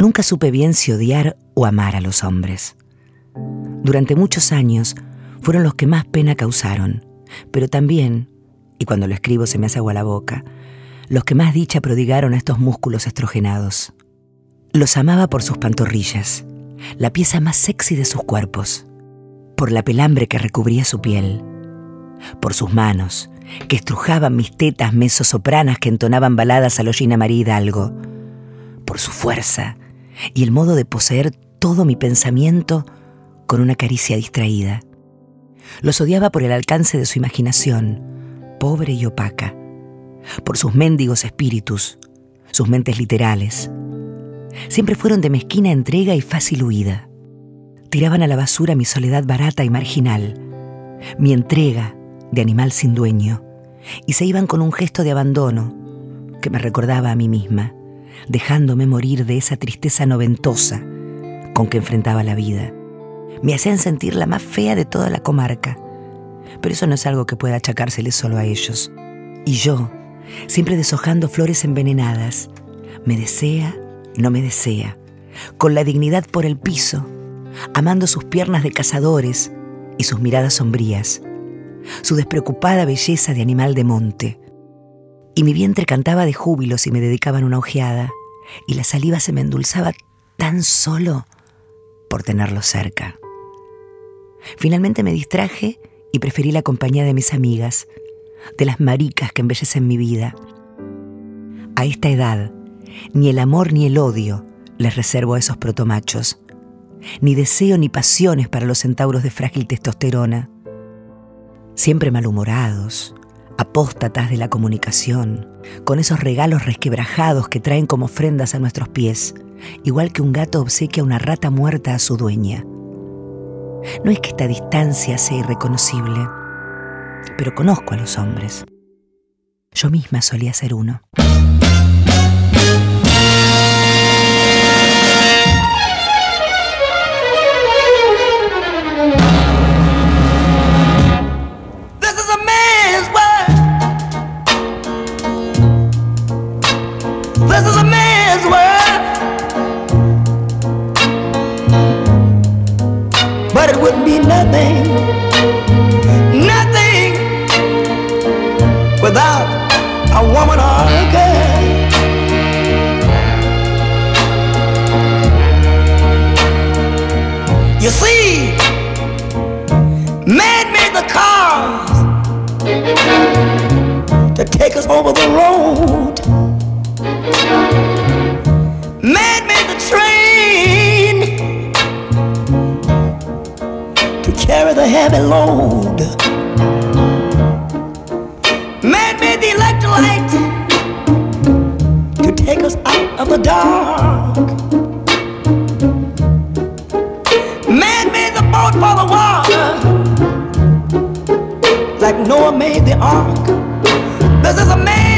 Nunca supe bien si odiar o amar a los hombres. Durante muchos años fueron los que más pena causaron, pero también, y cuando lo escribo se me hace agua la boca, los que más dicha prodigaron a estos músculos estrogenados. Los amaba por sus pantorrillas, la pieza más sexy de sus cuerpos, por la pelambre que recubría su piel, por sus manos, que estrujaban mis tetas mesosopranas que entonaban baladas a lo Gina María Hidalgo, por su fuerza y el modo de poseer todo mi pensamiento con una caricia distraída. Los odiaba por el alcance de su imaginación, pobre y opaca, por sus mendigos espíritus, sus mentes literales. Siempre fueron de mezquina entrega y fácil huida. Tiraban a la basura mi soledad barata y marginal, mi entrega de animal sin dueño, y se iban con un gesto de abandono que me recordaba a mí misma, dejándome morir de esa tristeza noventosa con que enfrentaba la vida. Me hacían sentir la más fea de toda la comarca, pero eso no es algo que pueda achacársele solo a ellos. Y yo, siempre deshojando flores envenenadas, me desea, no me desea, con la dignidad por el piso, amando sus piernas de cazadores y sus miradas sombrías, su despreocupada belleza de animal de monte. Y mi vientre cantaba de júbilo si me dedicaban una ojeada, y la saliva se me endulzaba tan solo por tenerlo cerca. Finalmente me distraje y preferí la compañía de mis amigas, de las maricas que embellecen mi vida. A esta edad, ni el amor ni el odio les reservo a esos protomachos, ni deseo ni pasiones para los centauros de frágil testosterona siempre malhumorados, apóstatas de la comunicación, con esos regalos resquebrajados que traen como ofrendas a nuestros pies, igual que un gato obsequia una rata muerta a su dueña. No es que esta distancia sea irreconocible, pero conozco a los hombres. Yo misma solía ser uno. Nothing, nothing without a woman or a girl. You see, man made the cars to take us over the road. Heavy load. Man made the electric light to take us out of the dark. Man made the boat for the water, like Noah made the ark. This is a man's,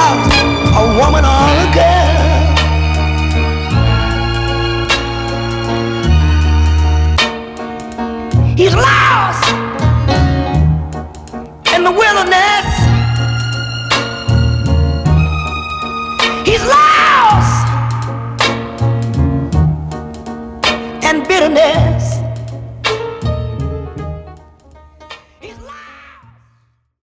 about a woman or a girl. He's lost in the wilderness. He's lost in bitterness.